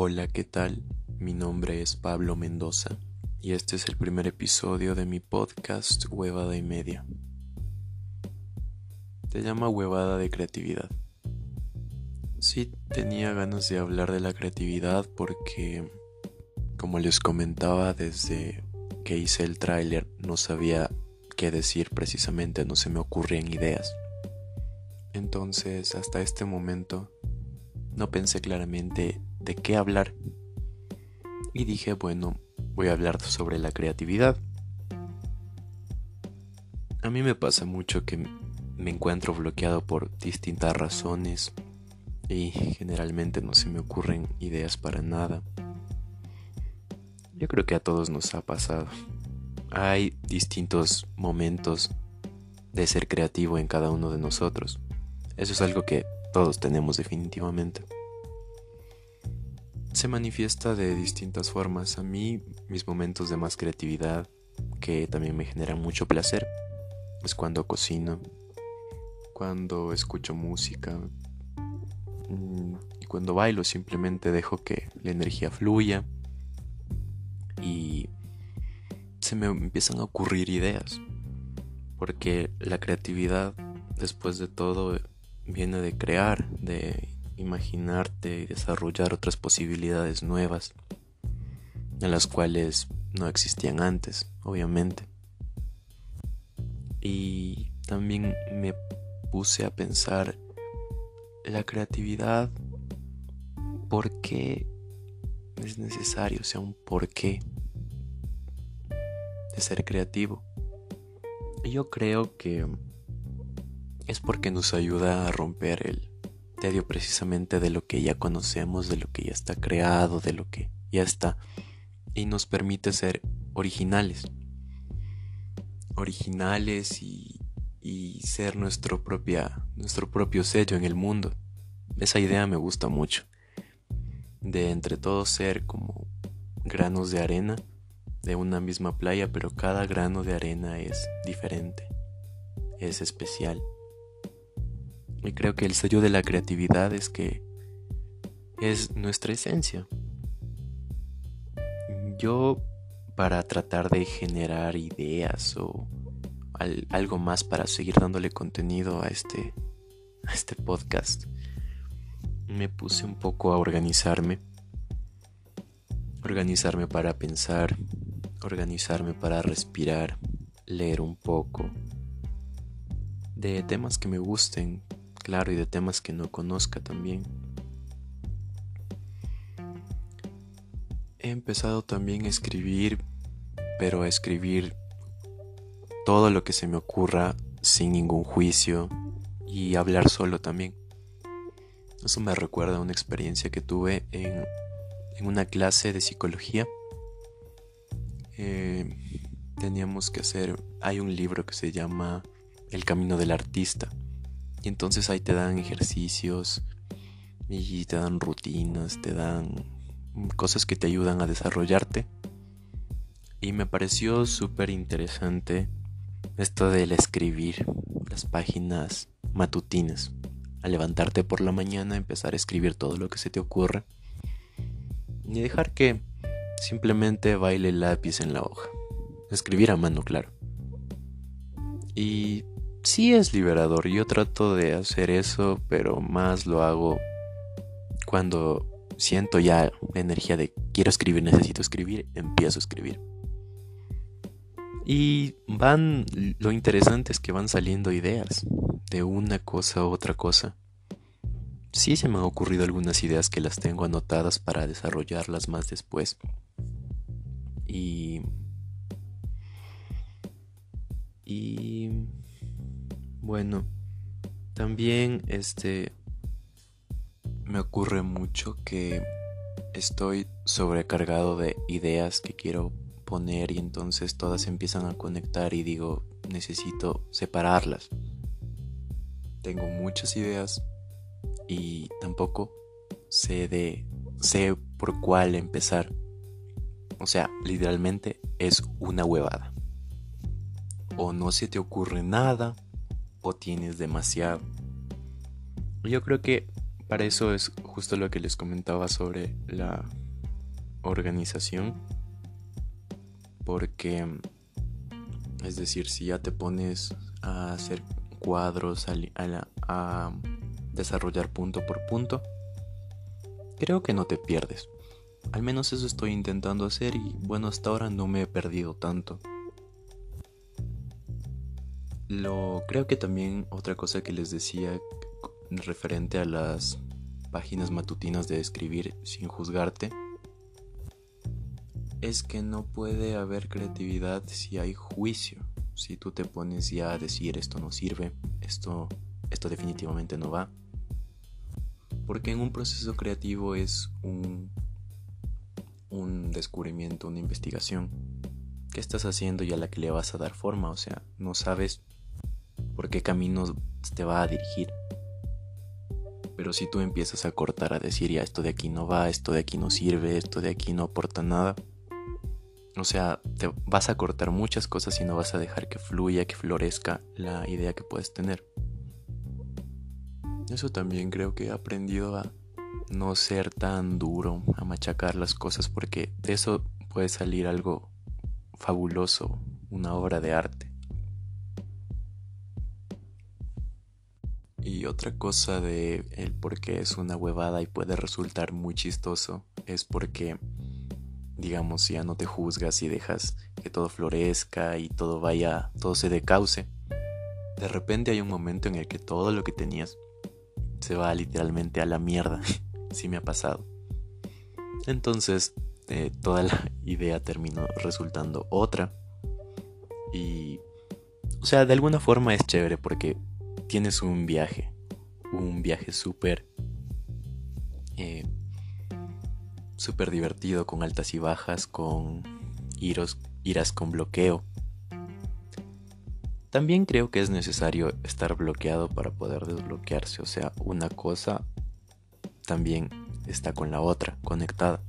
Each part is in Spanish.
Hola, ¿qué tal? Mi nombre es Pablo Mendoza y este es el primer episodio de mi podcast Huevada y Media. Te llama Huevada de Creatividad. Sí, tenía ganas de hablar de la creatividad porque, como les comentaba desde que hice el tráiler, no sabía qué decir precisamente, no se me ocurrían ideas. Entonces, hasta este momento, no pensé claramente de qué hablar. Y dije, bueno, voy a hablar sobre la creatividad. A mí me pasa mucho que me encuentro bloqueado por distintas razones y generalmente no se me ocurren ideas para nada. Yo creo que a todos nos ha pasado. Hay distintos momentos de ser creativo en cada uno de nosotros. Eso es algo que todos tenemos definitivamente se manifiesta de distintas formas. A mí, mis momentos de más creatividad, que también me generan mucho placer, es cuando cocino, cuando escucho música mm, y cuando bailo simplemente dejo que la energía fluya y se me empiezan a ocurrir ideas. Porque la creatividad, después de todo, viene de crear, de imaginarte y desarrollar otras posibilidades nuevas, en las cuales no existían antes, obviamente. Y también me puse a pensar la creatividad, ¿por qué es necesario? O sea, un porqué de ser creativo. Y yo creo que es porque nos ayuda a romper el tedio precisamente de lo que ya conocemos, de lo que ya está creado, de lo que ya está, y nos permite ser originales. Originales y, y ser nuestro, propia, nuestro propio sello en el mundo. Esa idea me gusta mucho. De entre todos ser como granos de arena de una misma playa, pero cada grano de arena es diferente, es especial. Y creo que el sello de la creatividad es que es nuestra esencia. Yo para tratar de generar ideas o algo más para seguir dándole contenido a este, a este podcast, me puse un poco a organizarme. Organizarme para pensar, organizarme para respirar, leer un poco de temas que me gusten, claro, y de temas que no conozca también. He empezado también a escribir, pero a escribir todo lo que se me ocurra sin ningún juicio y hablar solo también. Eso me recuerda a una experiencia que tuve en, una clase de psicología. Eh, teníamos que hacer, hay un libro que se llama El Camino del Artista y entonces ahí te dan ejercicios y te dan rutinas, te dan cosas que te ayudan a desarrollarte. Y me pareció súper interesante esto del escribir las páginas matutinas. Al levantarte por la mañana, empezar a escribir todo lo que se te ocurra. Y dejar que simplemente baile el lápiz en la hoja. Escribir a mano, claro. Y sí es liberador. Yo trato de hacer eso, pero más lo hago cuando siento ya energía de quiero escribir, necesito escribir, empiezo a escribir. Y van, lo interesante es que van saliendo ideas de una cosa a otra cosa. Sí se me han ocurrido algunas ideas que las tengo anotadas para desarrollarlas más después. Y... Y bueno, también este me ocurre mucho que estoy sobrecargado de ideas que quiero poner y entonces todas empiezan a conectar y digo, necesito separarlas. Tengo muchas ideas y tampoco sé de sé por cuál empezar. O sea, literalmente es una huevada. O no se te ocurre nada o tienes demasiado. Yo creo que para eso es justo lo que les comentaba sobre la organización. Porque, es decir, si ya te pones a hacer cuadros, a, desarrollar punto por punto, creo que no te pierdes. Al menos eso estoy intentando hacer y bueno, hasta ahora no me he perdido tanto. Lo creo que también otra cosa que les decía referente a las páginas matutinas de escribir sin juzgarte es que no puede haber creatividad si hay juicio. Si tú te pones ya a decir esto no sirve, esto, esto definitivamente no va. Porque en un proceso creativo es un, un descubrimiento, una investigación. ¿Qué estás haciendo y a la que le vas a dar forma? O sea, no sabes por qué camino te va a dirigir. Pero si tú empiezas a cortar, a decir, ya esto de aquí no va, esto de aquí no sirve, esto de aquí no aporta nada, o sea, te vas a cortar muchas cosas y no vas a dejar que fluya, que florezca la idea que puedes tener. Eso también creo que he aprendido a no ser tan duro, a machacar las cosas, porque de eso puede salir algo fabuloso, una obra de arte. Y otra cosa de el por qué es una huevada y puede resultar muy chistoso es porque digamos, ya no te juzgas y dejas que todo florezca y todo vaya, todo se decauce, de repente hay un momento en el que todo lo que tenías se va literalmente a la mierda. sí me ha pasado. Entonces, eh, toda la idea terminó resultando otra. Y, o sea, de alguna forma es chévere porque tienes un viaje, un viaje súper eh, súper divertido con altas y bajas, con iros, iras con bloqueo. También creo que es necesario estar bloqueado para poder desbloquearse, o sea, una cosa también está con la otra, conectada.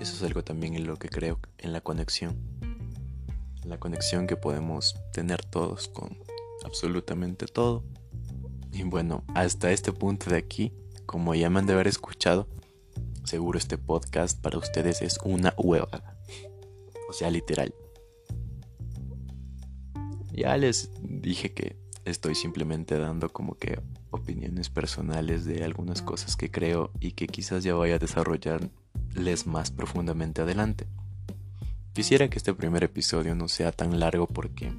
Eso es algo también en lo que creo, en la conexión. La conexión que podemos tener todos con absolutamente todo. Y bueno, hasta este punto de aquí, como ya me han de haber escuchado, Seguro este podcast para ustedes es una hueva. O sea, literal. Ya les dije que estoy simplemente dando como que opiniones personales de algunas cosas que creo y que quizás ya vaya a desarrollarles más profundamente adelante. Quisiera que este primer episodio no sea tan largo porque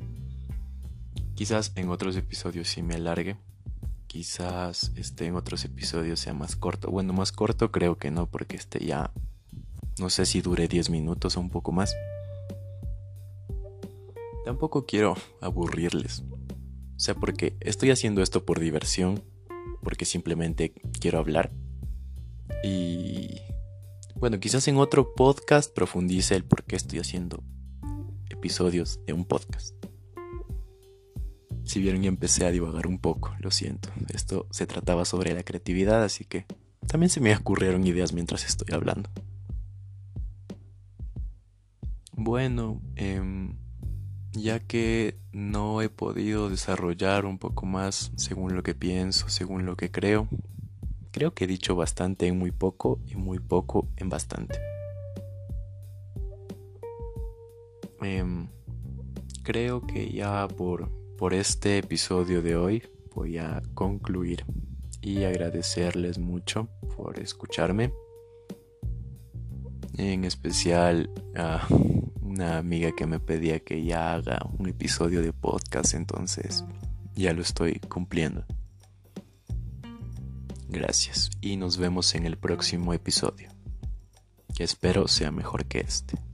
quizás en otros episodios sí me alargue, quizás este en otros episodios sea más corto. Bueno, más corto creo que no, porque este ya no sé si dure 10 minutos o un poco más. Tampoco quiero aburrirles. O sea, porque estoy haciendo esto por diversión, porque simplemente quiero hablar. Y bueno, quizás en otro podcast profundice el por qué estoy haciendo episodios de un podcast. Si vieron, ya empecé a divagar un poco, lo siento. Esto se trataba sobre la creatividad, así que también se me ocurrieron ideas mientras estoy hablando. Bueno, em, ya que no he podido desarrollar un poco más según lo que pienso, según lo que creo, creo que he dicho bastante en muy poco y muy poco en bastante. Em, creo que ya por por este episodio de hoy voy a concluir y agradecerles mucho por escucharme. En especial a una amiga que me pedía que ya haga un episodio de podcast, entonces ya lo estoy cumpliendo. Gracias y nos vemos en el próximo episodio, que espero sea mejor que este.